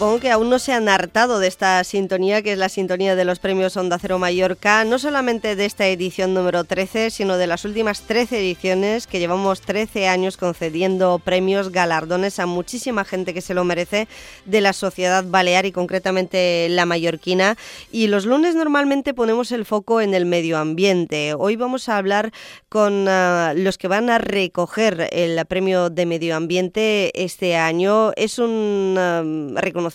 supongo que aún no se han hartado de esta sintonía, que es la sintonía de los premios Onda Cero Mallorca, no solamente de esta edición número 13, sino de las últimas 13 ediciones, que llevamos 13 años concediendo premios, galardones a muchísima gente que se lo merece de la sociedad balear y concretamente la mallorquina. Y los lunes normalmente ponemos el foco en el medio ambiente. Hoy vamos a hablar con uh, los que van a recoger el premio de medio ambiente este año. Es un uh, reconocimiento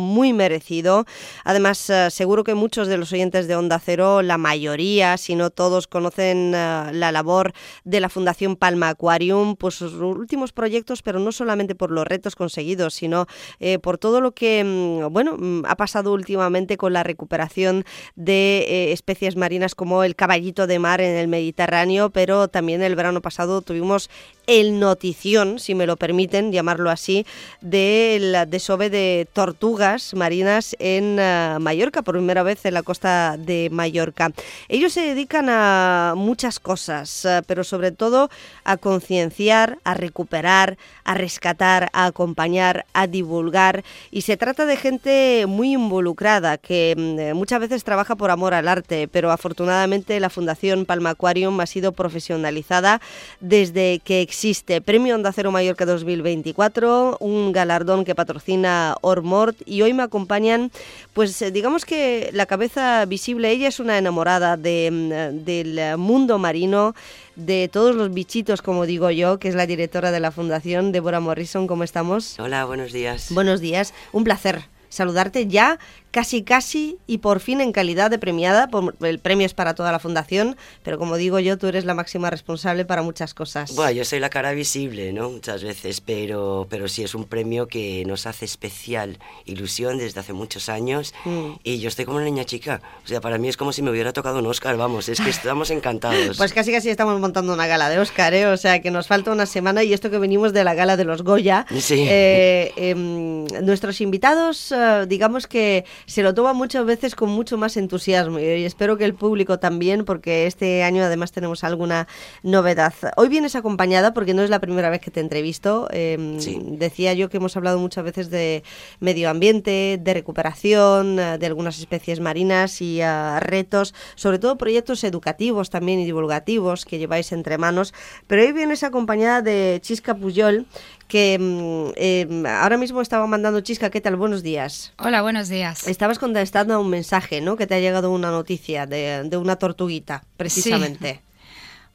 muy merecido. Además, uh, seguro que muchos de los oyentes de Onda Cero, la mayoría, si no todos, conocen la labor de la Fundación Palma Aquarium, pues sus últimos proyectos, pero no solamente por los retos conseguidos, sino eh, por todo lo que, mm, bueno, mm, ha pasado últimamente con la recuperación de eh, especies marinas como el caballito de mar en el Mediterráneo, pero también el verano pasado tuvimos el notición, si me lo permiten llamarlo así, del desove de tortugas marinas en uh, Mallorca, por primera vez en la costa de Mallorca. Ellos se dedican a muchas cosas, uh, pero sobre todo a concienciar, a recuperar, a rescatar, a acompañar, a divulgar. Y se trata de gente muy involucrada, que um, muchas veces trabaja por amor al arte, pero afortunadamente la Fundación Palma Aquarium ha sido profesionalizada desde que existe Premio Onda Cero Mallorca 2024, un galardón que patrocina Ormort y hoy me acompañan, pues eh, digamos que la cabeza visible, ella es una enamorada de, mm, del mundo marino, de todos los bichitos, como digo yo, que es la directora de la Fundación, Débora Morrison, ¿cómo estamos? Hola, buenos días. Buenos días, un placer saludarte ya casi casi y por fin en calidad de premiada. El premio es para toda la fundación, pero como digo yo, tú eres la máxima responsable para muchas cosas. Bueno, yo soy la cara visible, ¿no? Muchas veces, pero, pero sí es un premio que nos hace especial ilusión desde hace muchos años mm. y yo estoy como una niña chica. O sea, para mí es como si me hubiera tocado un Oscar, vamos, es que estamos encantados. pues casi casi estamos montando una gala de Oscar, ¿eh? O sea, que nos falta una semana y esto que venimos de la gala de los Goya. Sí. Eh, eh, nuestros invitados, digamos que se lo toma muchas veces con mucho más entusiasmo y espero que el público también, porque este año además tenemos alguna novedad. Hoy vienes acompañada porque no es la primera vez que te entrevisto. Eh, sí. Decía yo que hemos hablado muchas veces de medio ambiente, de recuperación, de algunas especies marinas y uh, retos, sobre todo proyectos educativos también y divulgativos que lleváis entre manos. Pero hoy vienes acompañada de Chisca Puyol, que eh, ahora mismo estaba mandando Chisca, ¿qué tal? Buenos días. Hola, buenos días. Estabas contestando a un mensaje, ¿no? Que te ha llegado una noticia de, de una tortuguita, precisamente. Sí.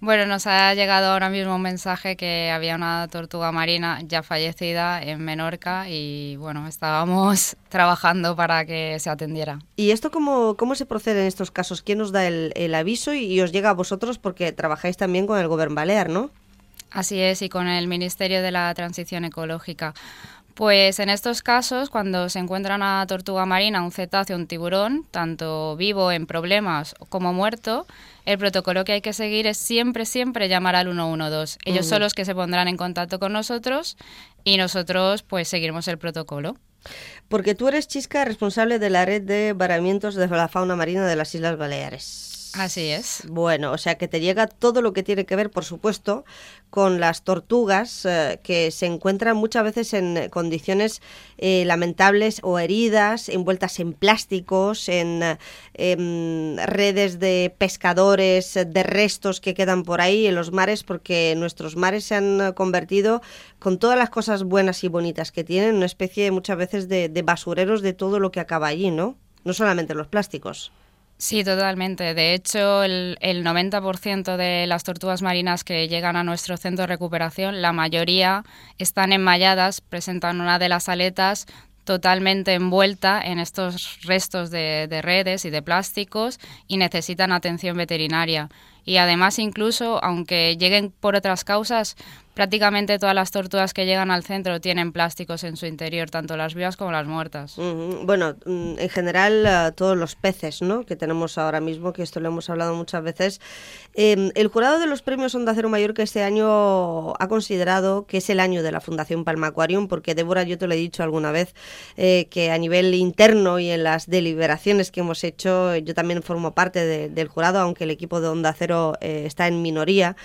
Bueno, nos ha llegado ahora mismo un mensaje que había una tortuga marina ya fallecida en Menorca y bueno, estábamos trabajando para que se atendiera. ¿Y esto cómo, cómo se procede en estos casos? ¿Quién os da el, el aviso y, y os llega a vosotros porque trabajáis también con el Gobierno Balear, ¿no? Así es, y con el Ministerio de la Transición Ecológica. Pues en estos casos, cuando se encuentra una tortuga marina, un cetáceo, un tiburón, tanto vivo en problemas como muerto, el protocolo que hay que seguir es siempre, siempre llamar al 112. Ellos uh -huh. son los que se pondrán en contacto con nosotros y nosotros pues seguiremos el protocolo. Porque tú eres, Chisca, responsable de la red de varamientos de la fauna marina de las Islas Baleares. Así es. Bueno, o sea que te llega todo lo que tiene que ver, por supuesto, con las tortugas eh, que se encuentran muchas veces en condiciones eh, lamentables o heridas, envueltas en plásticos, en, en, redes de pescadores, de restos que quedan por ahí en los mares, porque nuestros mares se han convertido con todas las cosas buenas y bonitas que tienen, una especie muchas veces de, de basureros de todo lo que acaba allí, ¿no? No solamente los plásticos. Sí, totalmente. De hecho, el, el 90% de las tortugas marinas que llegan a nuestro centro de recuperación, la mayoría están enmalladas, presentan una de las aletas totalmente envuelta en estos restos de, de, redes y de plásticos y necesitan atención veterinaria. Y además incluso, aunque lleguen por otras causas, prácticamente todas las tortugas que llegan al centro tienen plásticos en su interior, tanto las vivas como las muertas. Bueno, en general todos los peces ¿no? que tenemos ahora mismo, que esto lo hemos hablado muchas veces. Eh, el jurado de los premios Onda Cero Mallorca este año ha considerado que es el año de la Fundación Palma Aquarium, porque Débora, yo te lo he dicho alguna vez, eh, que a nivel interno y en las deliberaciones que hemos hecho, yo también formo parte de, del jurado, aunque el equipo de Onda Cero eh, está en minoría.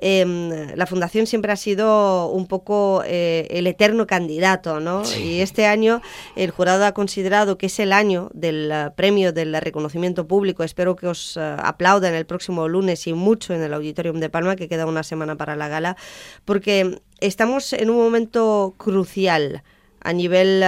la Fundación siempre ha ha sido un poco eh, el eterno candidato, ¿no? Y este año el jurado ha considerado que es el año del eh, premio del reconocimiento público. Espero que os aplaudan el próximo lunes y mucho en el Auditorium de Palma, que queda una semana para la gala, porque estamos en un momento crucial a nivel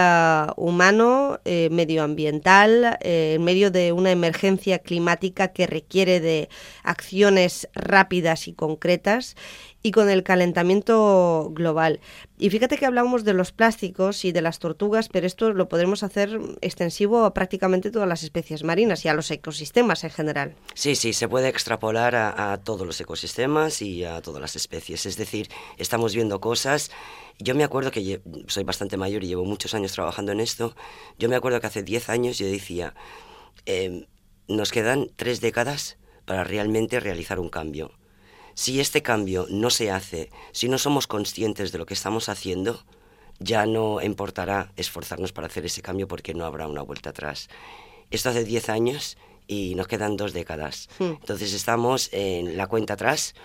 humano, eh, medioambiental, eh, en medio de una emergencia climática que requiere de acciones rápidas y concretas y con el calentamiento global. Y fíjate que hablamos de los plásticos y de las tortugas, pero esto lo podremos hacer extensivo a prácticamente todas las especies marinas y a los ecosistemas en general. Sí, sí, se puede extrapolar a, todos los ecosistemas y a todas las especies. Es decir, estamos viendo cosas yo me acuerdo que soy bastante mayor y llevo muchos años trabajando en esto. Yo me acuerdo que hace 10 años yo decía, em, nos quedan tres décadas para realmente realizar un cambio. Si este cambio no se hace, si no somos conscientes de lo que estamos haciendo, ya no importará esforzarnos para hacer ese cambio porque no habrá una vuelta atrás. Esto hace 10 años y nos quedan dos décadas. Hmm. Entonces estamos en la cuenta atrás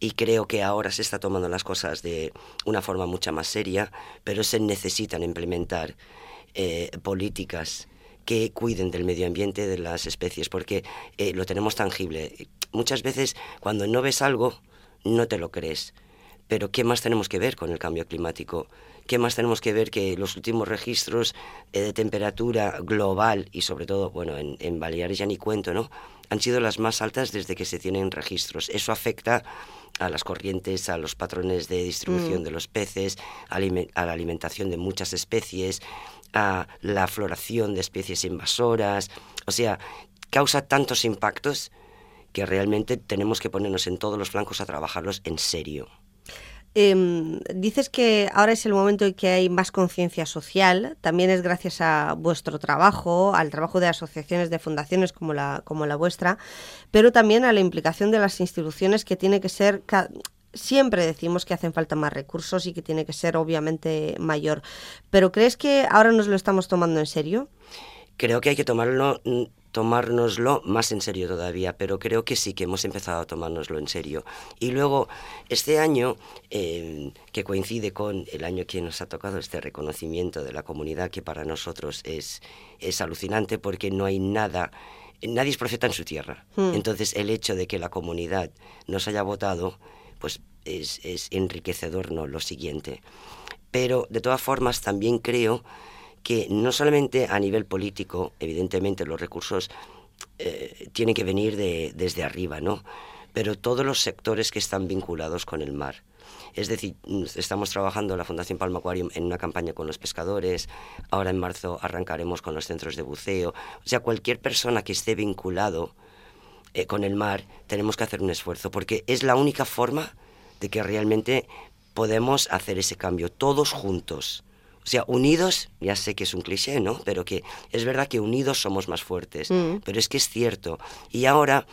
y creo que ahora se está tomando las cosas de una forma mucho más seria, pero se necesitan implementar eh, políticas que cuiden del medio ambiente, de las especies, porque eh, lo tenemos tangible. Muchas veces cuando no ves algo, no te lo crees. Pero ¿qué más tenemos que ver con el cambio climático? ¿Qué más tenemos que ver que los últimos registros eh, de temperatura global y sobre todo, bueno, en, en Baleares ya ni cuento, ¿no? Han sido las más altas desde que se tienen registros. Eso afecta a las corrientes, a los patrones de distribución mm. de los peces, a, la alimentación de muchas especies, a la floración de especies invasoras. O sea, causa tantos impactos que realmente tenemos que ponernos en todos los flancos a trabajarlos en serio. Em, dices que ahora es el momento en que hay más conciencia social, también es gracias a vuestro trabajo, al trabajo de asociaciones, de fundaciones como la, como la vuestra, pero también a la implicación de las instituciones que tiene que ser... Siempre decimos que hacen falta más recursos y que tiene que ser obviamente mayor, pero ¿crees que ahora nos lo estamos tomando en serio? Creo que hay que tomarlo tomárnoslo más en serio todavía, pero creo que sí que hemos empezado a tomárnoslo en serio. Y luego, este año, em, que coincide con el año que nos ha tocado este reconocimiento de la comunidad, que para nosotros es, es alucinante porque no hay nada, nadie es profeta en su tierra. Hmm. Entonces, el hecho de que la comunidad nos haya votado, pues es, es enriquecedor, ¿no? Lo siguiente. Pero, de todas formas, también creo que no solamente a nivel político, evidentemente los recursos eh, tienen que venir de, desde arriba, ¿no? Pero todos los sectores que están vinculados con el mar. Es decir, estamos trabajando la Fundación Palma Aquarium en una campaña con los pescadores, ahora en marzo arrancaremos con los centros de buceo. O sea, cualquier persona que esté vinculado eh, con el mar, tenemos que hacer un esfuerzo, porque es la única forma de que realmente podemos hacer ese cambio, todos juntos. O sea, unidos, ya sé que es un cliché, ¿no? Pero que es verdad que unidos somos más fuertes. Mm. Pero es que es cierto. Y ahora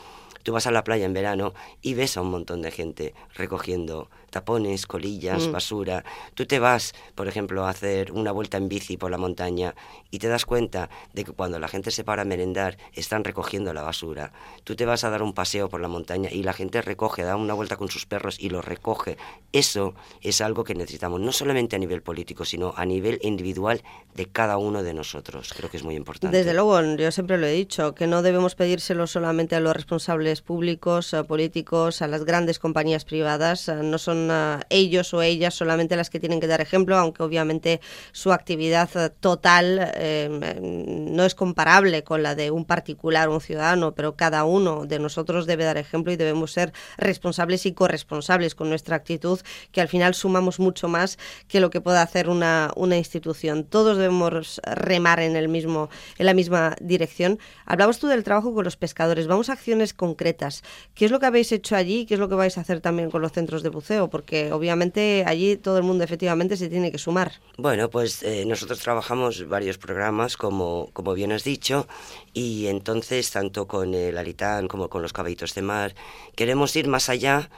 tú vas a la playa en verano y ves a un montón de gente recogiendo tapones, colillas, mm. basura. Tú te vas, por ejemplo, a hacer una vuelta en bici por la montaña y te das cuenta de que cuando la gente se para a merendar están recogiendo la basura. Tú te vas a dar un paseo por la montaña y la gente recoge, da una vuelta con sus perros y lo recoge. Eso es algo que necesitamos, no solamente a nivel político, sino a nivel individual de cada uno de nosotros. Creo que es muy importante. Desde luego, yo siempre lo he dicho, que no debemos pedírselo solamente a los responsables públicos, a políticos, a las grandes compañías privadas. No son ellos o ellas solamente las que tienen que dar ejemplo, aunque obviamente su actividad eh, total eh, no es comparable con la de un particular, un ciudadano, pero cada uno de nosotros debe dar ejemplo y debemos ser responsables y corresponsables con nuestra actitud, que al final sumamos mucho más que lo que pueda hacer una, una institución. Todos debemos remar en, el mismo, en la misma dirección. Hablamos tú del trabajo con los pescadores. Vamos a acciones concretas. ¿Qué es lo que habéis hecho allí? ¿Qué es lo que vais a hacer también con los centros de buceo? Porque obviamente allí todo el mundo efectivamente se tiene que sumar. Bueno, pues eh, nosotros trabajamos varios programas, como, como bien has dicho, y entonces tanto con el Alitán como con los caballitos de mar, queremos ir más allá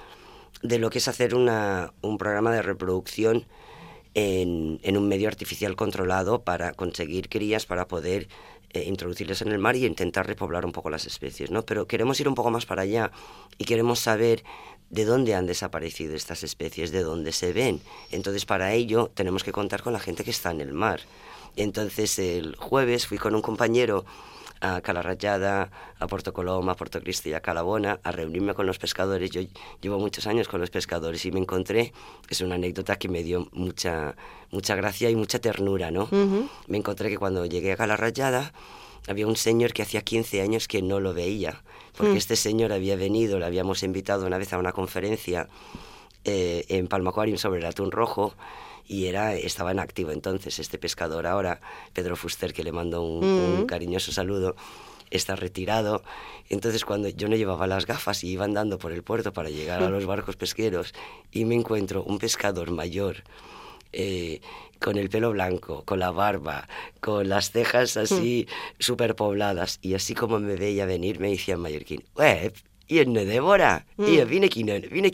de lo que es hacer una, un programa de reproducción en, en, un medio artificial controlado para conseguir crías para poder eh, introducirles en el mar y intentar repoblar un poco las especies, ¿no? Pero queremos ir un poco más para allá y queremos saber de dónde han desaparecido estas especies, de dónde se ven. Entonces, para ello tenemos que contar con la gente que está en el mar. Entonces, el jueves fui con un compañero a Calarrayada, a Puerto Coloma, a Puerto Cristo y a Calabona a reunirme con los pescadores. Yo llevo muchos años con los pescadores y me encontré, es una anécdota que me dio mucha, mucha gracia y mucha ternura, ¿no? Me encontré que cuando llegué a Calarrayada había un señor que hacía 15 años que no lo veía, porque mm. este señor había venido, le habíamos invitado una vez a una conferencia eh, en Palma Aquarium sobre el atún rojo y era, estaba en activo entonces este pescador ahora, Pedro Fuster, que le mando un, mm. cariñoso saludo, está retirado. Entonces cuando yo no llevaba las gafas y iba andando por el puerto para llegar a los barcos pesqueros y me encuentro un pescador mayor. Eh, con el pelo blanco, con la barba, con las cejas así mm. superpobladas. Y así como me veía venir, me decía en mallorquín, y en Débora, y mm. aquí, no, vine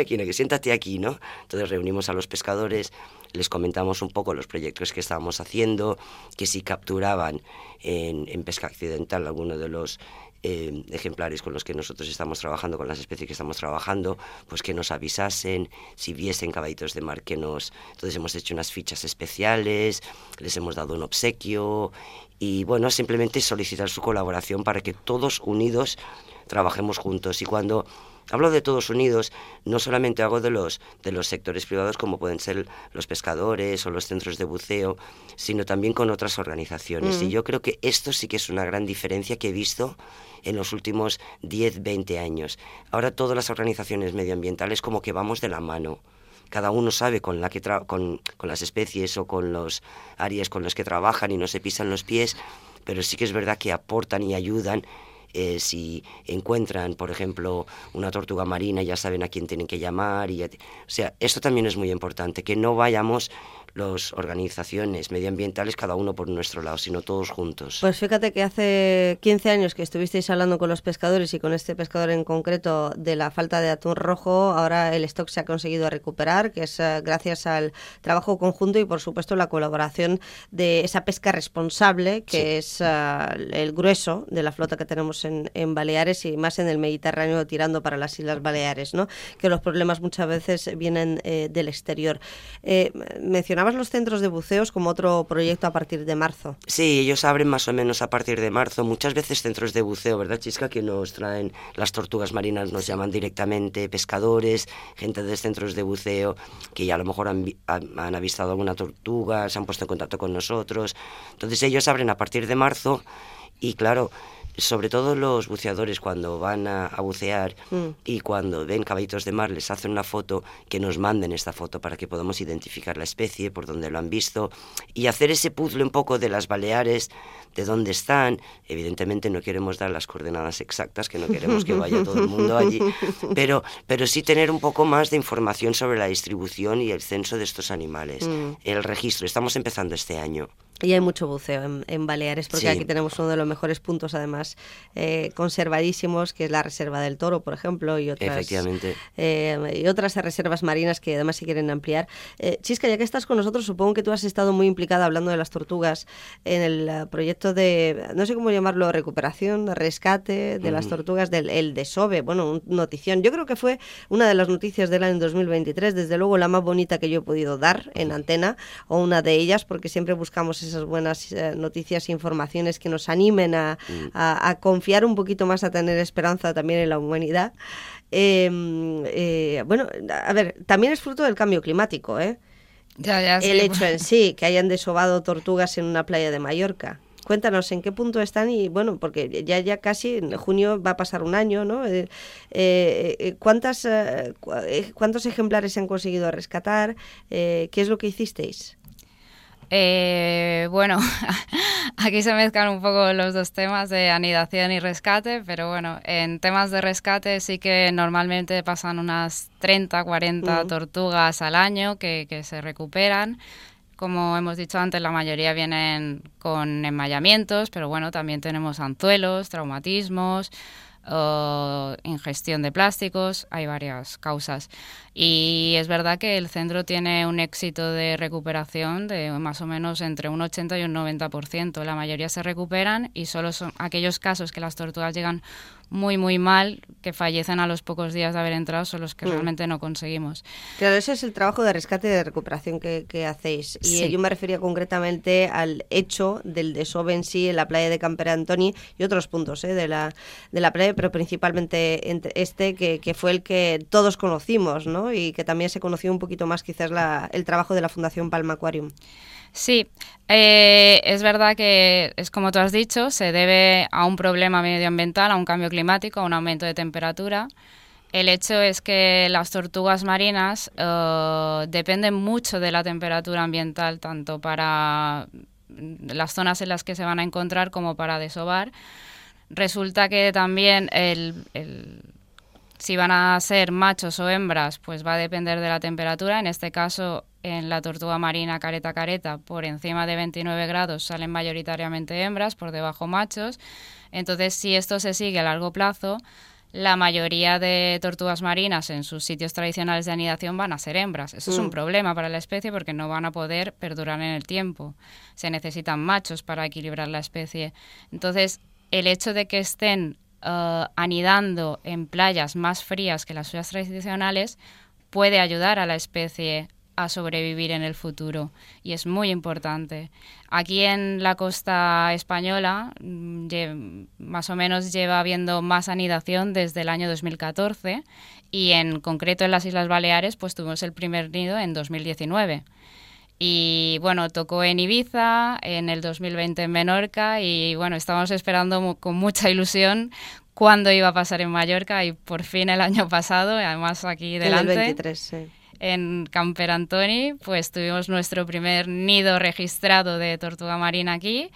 aquí, no, que siéntate aquí, ¿no? Entonces reunimos a los pescadores, les comentamos un poco los proyectos que estábamos haciendo, que si capturaban en, en pesca accidental alguno de los eh, ejemplares con los que nosotros estamos trabajando, con las especies que estamos trabajando, pues que nos avisasen, si viesen caballitos de mar que nos... Entonces hemos hecho unas fichas especiales, les hemos dado un obsequio y bueno, simplemente solicitar su colaboración para que todos unidos trabajemos juntos. Y cuando hablo de todos unidos, no solamente hago de los, de los sectores privados como pueden ser los pescadores o los centros de buceo, sino también con otras organizaciones. Y mm. yo creo que esto sí que es una gran diferencia que he visto en los últimos 10, 20 años. Ahora todas las organizaciones medioambientales como que vamos de la mano cada uno sabe con, la que con, con, las especies o con los áreas con las que trabajan y no se pisan los pies, pero sí que es verdad que aportan y ayudan eh, si encuentran, por ejemplo, una tortuga marina, ya saben a quién tienen que llamar. Y, o sea, esto también es muy importante, que no vayamos las organizaciones medioambientales cada uno por nuestro lado, sino todos juntos. Pues fíjate que hace 15 años que estuvisteis hablando con los pescadores y con este pescador en concreto de la falta de atún rojo, ahora el stock se ha conseguido recuperar, que es eh, gracias al trabajo conjunto y por supuesto la colaboración de esa pesca responsable, que es eh, el grueso de la flota que tenemos en, Baleares y más en el Mediterráneo tirando para las Islas Baleares, ¿no? que los problemas muchas veces vienen eh, del exterior. mencionaba los centros de buceos como otro proyecto a partir de marzo. Sí, ellos abren más o menos a partir de marzo. Muchas veces centros de buceo, ¿verdad, Chisca? Que nos traen las tortugas marinas, nos llaman directamente pescadores, gente de centros de buceo que ya a lo mejor han, han avistado alguna tortuga, se han puesto en contacto con nosotros. Entonces ellos abren a partir de marzo y claro, sobre todo los buceadores cuando van a, bucear mm. y cuando ven caballitos de mar les hacen una foto, que nos manden esta foto para que podamos identificar la especie, por donde lo han visto y hacer ese puzzle un poco de las Baleares, de dónde están. Evidentemente no queremos dar las coordenadas exactas, que no queremos que vaya todo el mundo allí, pero, pero sí tener un poco más de información sobre la distribución y el censo de estos animales. Mm. El registro, estamos empezando este año. Y hay mucho buceo en, Baleares, porque aquí tenemos uno de los mejores puntos, además, eh, conservadísimos, que es la Reserva del Toro, por ejemplo, y otras, eh, y otras reservas marinas que además se quieren ampliar. Eh, Chisca, ya que estás con nosotros, supongo que tú has estado muy implicada hablando de las tortugas en el proyecto de, no sé cómo llamarlo, recuperación, rescate de las tortugas del el desove, bueno, notición. Yo creo que fue una de las noticias del año 2023, desde luego la más bonita que yo he podido dar en antena, o una de ellas, porque siempre buscamos esas buenas eh, noticias e informaciones que nos animen mm. a, confiar un poquito más, a tener esperanza también en la humanidad. Em, eh, bueno, a ver, también es fruto del cambio climático, ¿eh? El hecho en sí, que hayan desobado tortugas en una playa de Mallorca. Cuéntanos en qué punto están y bueno, porque ya ya casi en junio va a pasar un año, ¿no? Eh, ¿Cuántas cuántos ejemplares se han conseguido rescatar? ¿Qué es lo que hicisteis? Eh, bueno, aquí se mezclan un poco los dos temas de anidación y rescate, pero bueno, en temas de rescate sí que normalmente pasan unas 30, 40 tortugas al año que, que se recuperan. Como hemos dicho antes, la mayoría vienen con enmayamientos, pero bueno, también tenemos anzuelos, traumatismos, ingestión de plásticos, hay varias causas. Y es verdad que el centro tiene un éxito de recuperación de más o menos entre un 80 y un 90%. La mayoría se recuperan y solo son aquellos casos que las tortugas llegan muy, muy mal, que fallecen a los pocos días de haber entrado, son los que mm. realmente no conseguimos. Claro, ese es el trabajo de rescate y de recuperación que, hacéis. Y yo me refería concretamente al hecho del desove en sí en la playa de Camper Antoni y otros puntos ¿eh? de, la, de la playa, pero principalmente este, que, que, fue el que todos conocimos, ¿no? Y que también se conoció un poquito más quizás la, el trabajo de la Fundación Palma Aquarium. Sí, eh, es verdad que es como tú has dicho, se debe a un problema medioambiental, a un cambio climático, a un aumento de temperatura. El hecho es que las tortugas marinas eh, dependen mucho de la temperatura ambiental, tanto para las zonas en las que se van a encontrar como para desovar. Resulta que también el, si van a ser machos o hembras, pues va a depender de la temperatura. En este caso, en la tortuga marina careta careta, por encima de 29 grados salen mayoritariamente hembras, por debajo machos. Entonces, si esto se sigue a largo plazo, la mayoría de tortugas marinas en sus sitios tradicionales de anidación van a ser hembras. Eso es un mm. problema para la especie porque no van a poder perdurar en el tiempo. Se necesitan machos para equilibrar la especie. Entonces, el hecho de que estén uh, anidando en playas más frías que las suyas tradicionales puede ayudar a la especie a sobrevivir en el futuro y es muy importante. Aquí en la costa española mm, más o menos lleva habiendo más anidación desde el año 2014 y en concreto en las Islas Baleares pues tuvimos el primer nido en 2019. Y bueno, tocó en Ibiza, en el 2020 en Menorca y bueno, estábamos esperando con mucha ilusión cuándo iba a pasar en Mallorca y por fin el año pasado, además aquí delante. En el 23, sí en Camper Antoni, pues tuvimos nuestro primer nido registrado de tortuga marina aquí.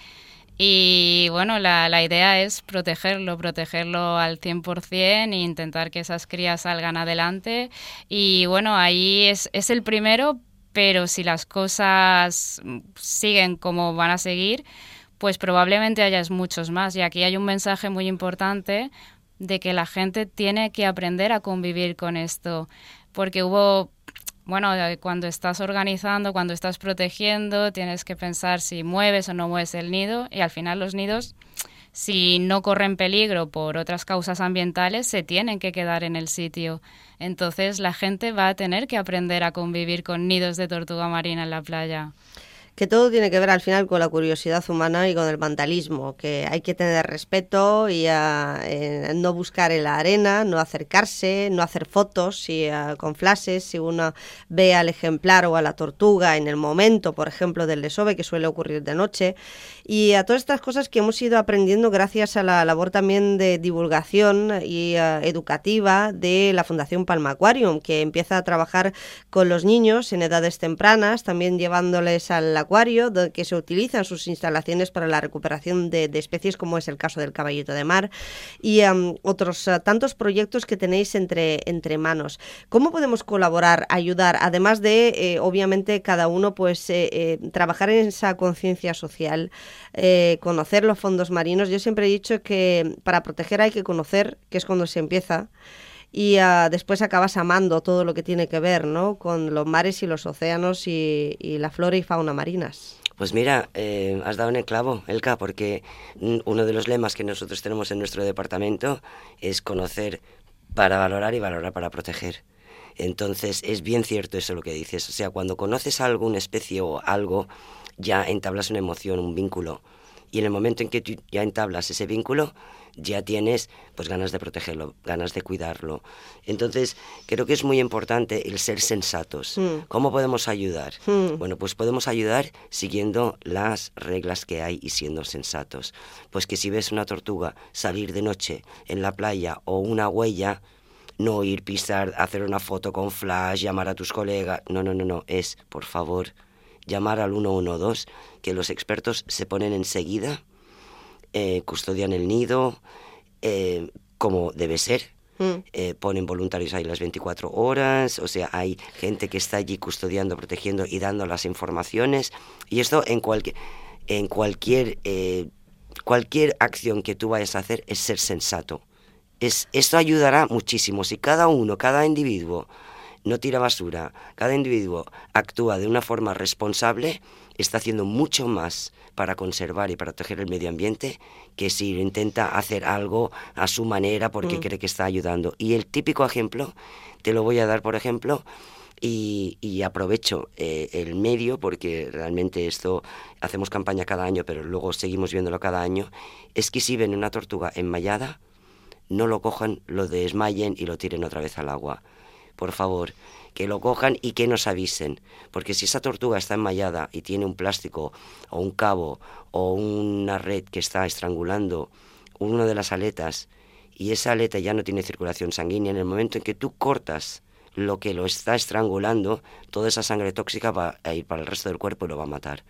Y bueno, la, idea es protegerlo, protegerlo al 100% e intentar que esas crías salgan adelante. Y bueno, ahí es, es el primero, pero si las cosas siguen como van a seguir, pues probablemente hayas muchos más. Y aquí hay un mensaje muy importante de que la gente tiene que aprender a convivir con esto, porque hubo bueno, cuando estás organizando, cuando estás protegiendo, tienes que pensar si mueves o no mueves el nido y al final los nidos, si no corren peligro por otras causas ambientales, se tienen que quedar en el sitio. Entonces la gente va a tener que aprender a convivir con nidos de tortuga marina en la playa que todo tiene que ver al final con la curiosidad humana y con el vandalismo, que hay que tener respeto y eh, no buscar en la arena, no acercarse, no hacer fotos si, eh, con flashes, si uno ve al ejemplar o a la tortuga en el momento, por ejemplo, del desove, que suele ocurrir de noche, y a todas estas cosas que hemos ido aprendiendo gracias a la labor también de divulgación y eh, educativa de la Fundación Palma Aquarium, que empieza a trabajar con los niños en edades tempranas, también llevándoles al acuario, que se utilizan sus instalaciones para la recuperación de, especies, como es el caso del caballito de mar, y otros eh, tantos proyectos que tenéis entre, entre manos. ¿Cómo podemos colaborar, ayudar, además de, eh, obviamente, cada uno pues trabajar en esa conciencia social? Eh, conocer los fondos marinos. Yo siempre he dicho que para proteger hay que conocer, que es cuando se empieza, y ah, después acabas amando todo lo que tiene que ver ¿no? con los mares y los océanos y, la flora y fauna marinas. Pues mira, eh, has dado en el clavo, Elka, porque uno de los lemas que nosotros tenemos en nuestro departamento es conocer para valorar y valorar para proteger. Entonces es bien cierto eso lo que dices. O sea, cuando conoces a alguna especie o algo, ya entablas una emoción, un vínculo. Y en el momento en que tú ya entablas ese vínculo, ya tienes pues ganas de protegerlo, ganas de cuidarlo. Entonces, creo que es muy importante el ser sensatos. Hmm. ¿Cómo podemos ayudar? Hmm. Bueno, pues podemos ayudar siguiendo las reglas que hay y siendo sensatos. Pues que si ves una tortuga salir de noche en la playa o una huella, no ir pisar, hacer una foto con flash, llamar a tus colegas. No, no, no, no. Es, por favor, llamar al 112, que los expertos se ponen enseguida, eh, custodian el nido, eh, como debe ser. Mm. Eh, ponen voluntarios ahí las 24 horas, o sea, hay gente que está allí custodiando, protegiendo y dando las informaciones. Y esto en, cualquier en cualquier, cualquier acción que tú vayas a hacer es ser sensato Es, esto ayudará muchísimo. Si cada uno, cada individuo no tira basura, cada individuo actúa de una forma responsable, está haciendo mucho más para conservar y proteger el medio ambiente que si intenta hacer algo a su manera porque mm. cree que está ayudando. Y el típico ejemplo, te lo voy a dar por ejemplo, y, aprovecho eh, el medio porque realmente esto hacemos campaña cada año, pero luego seguimos viéndolo cada año, es que si ven una tortuga enmayada, no lo cojan, lo desmayen y lo tiren otra vez al agua. Por favor, que lo cojan y que nos avisen, porque si esa tortuga está enmayada y tiene un plástico o un cabo o una red que está estrangulando una de las aletas y esa aleta ya no tiene circulación sanguínea, en el momento en que tú cortas lo que lo está estrangulando, toda esa sangre tóxica va a ir para el resto del cuerpo y lo va a matar.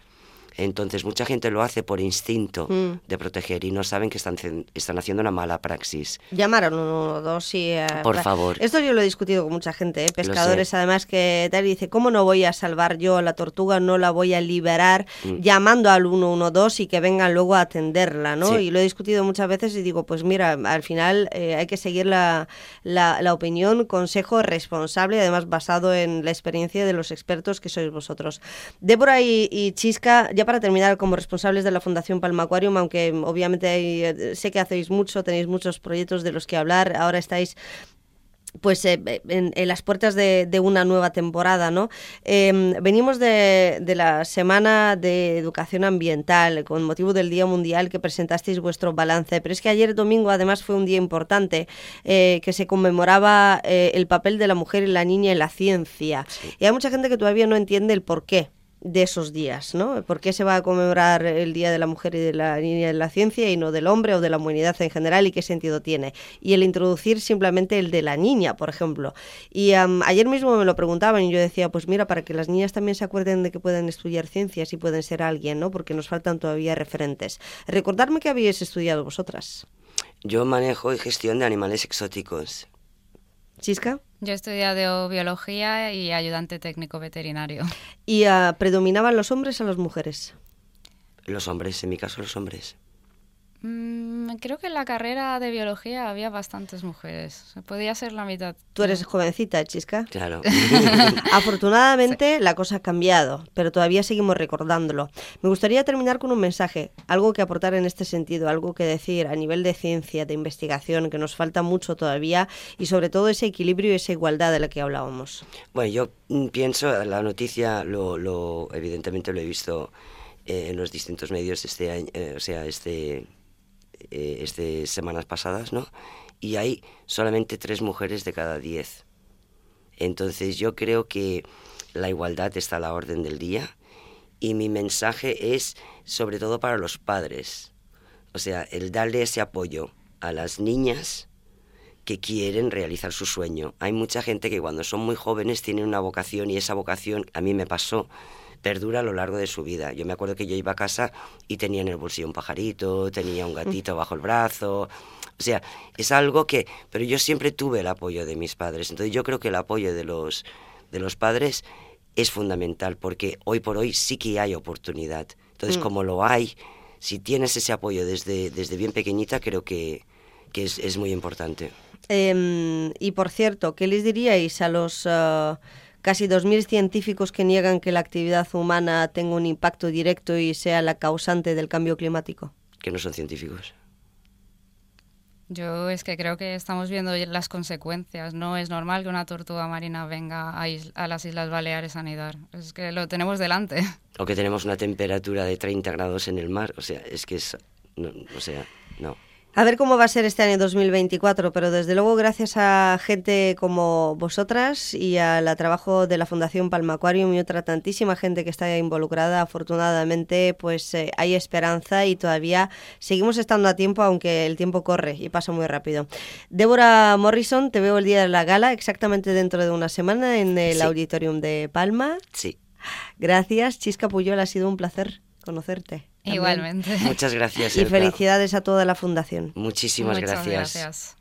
Entonces mucha gente lo hace por instinto mm. de proteger y no saben que están, están haciendo una mala praxis. Llamaron uno, dos y... Eh, por favor. Esto yo lo he discutido con mucha gente, ¿eh? pescadores además que tal, y dice, ¿cómo no voy a salvar yo a la tortuga? No la voy a liberar mm. llamando al 112 y que vengan luego a atenderla, ¿no? Y lo he discutido muchas veces y digo, pues mira, al final eh, hay que seguir la, la, la opinión, consejo responsable, además basado en la experiencia de los expertos que sois vosotros. Débora y, y Chisca, para terminar, como responsables de la Fundación Palma Aquarium, aunque obviamente eh, sé que hacéis mucho, tenéis muchos proyectos de los que hablar, ahora estáis pues eh, en, las puertas de, una nueva temporada, ¿no? Em, venimos de, la semana de educación ambiental con motivo del Día Mundial que presentasteis vuestro balance, pero es que ayer domingo además fue un día importante eh, que se conmemoraba el papel de la mujer y la niña en la ciencia. Y hay mucha gente que todavía no entiende el por qué de esos días, ¿no? ¿Por qué se va a conmemorar el Día de la Mujer y de la Niña en la Ciencia y no del hombre o de la humanidad en general y qué sentido tiene? Y el introducir simplemente el de la niña, por ejemplo. Y ayer mismo me lo preguntaban y yo decía, pues mira, para que las niñas también se acuerden de que pueden estudiar ciencias y pueden ser alguien, ¿no? Porque nos faltan todavía referentes. Recordarme que habéis estudiado vosotras. Yo manejo y gestión de animales exóticos. ¿Chisca? Yo he estudiado biología y ayudante técnico veterinario. ¿Y uh, predominaban los hombres o las mujeres? Los hombres, en mi caso los hombres. Mm, creo que en la carrera de biología había bastantes mujeres. Podía ser la mitad. Tú eres jovencita, Chisca. Claro. Afortunadamente la cosa ha cambiado, pero todavía seguimos recordándolo. Me gustaría terminar con un mensaje, algo que aportar en este sentido, algo que decir a nivel de ciencia, de investigación, que nos falta mucho todavía y sobre todo ese equilibrio y esa igualdad de la que hablábamos. Bueno, yo mm, pienso, la noticia, lo, lo evidentemente lo he visto eh, en los distintos medios este año, eh, o sea, este eh, este, semanas pasadas, ¿no? Y hay solamente tres mujeres de cada diez. Entonces yo creo que la igualdad está a la orden del día y mi mensaje es sobre todo para los padres. O sea, el darle ese apoyo a las niñas que quieren realizar su sueño. Hay mucha gente que cuando son muy jóvenes tienen una vocación y esa vocación a mí me pasó perdura a lo largo de su vida. Yo me acuerdo que yo iba a casa y tenía en el bolsillo un pajarito, tenía un gatito bajo el brazo. O sea, es algo que... Pero yo siempre tuve el apoyo de mis padres. Entonces yo creo que el apoyo de los, de los padres es fundamental porque hoy por hoy sí que hay oportunidad. Entonces, mm. como lo hay, si tienes ese apoyo desde, desde bien pequeñita, creo que, que es, muy importante. Em, y por cierto, ¿qué les diríais a los... Ah, casi 2.000 científicos que niegan que la actividad humana tenga un impacto directo y sea la causante del cambio climático? Que no son científicos. Yo es que creo que estamos viendo las consecuencias. No es normal que una tortuga marina venga a, las Islas Baleares a nidar. Es que lo tenemos delante. O que tenemos una temperatura de 30 grados en el mar. O sea, es que es... o sea, no. A ver cómo va a ser este año 2024, pero desde luego gracias a gente como vosotras y al trabajo de la Fundación Palma Aquarium y otra tantísima gente que está involucrada, afortunadamente pues eh, hay esperanza y todavía seguimos estando a tiempo aunque el tiempo corre y pasa muy rápido. Débora Morrison, te veo el día de la gala exactamente dentro de una semana en el Auditorium de Palma. Sí. Gracias, Chisca Puyol, ha sido un placer conocerte. Igualmente. Muchas gracias. Y felicidades a toda la fundación. Muchísimas gracias.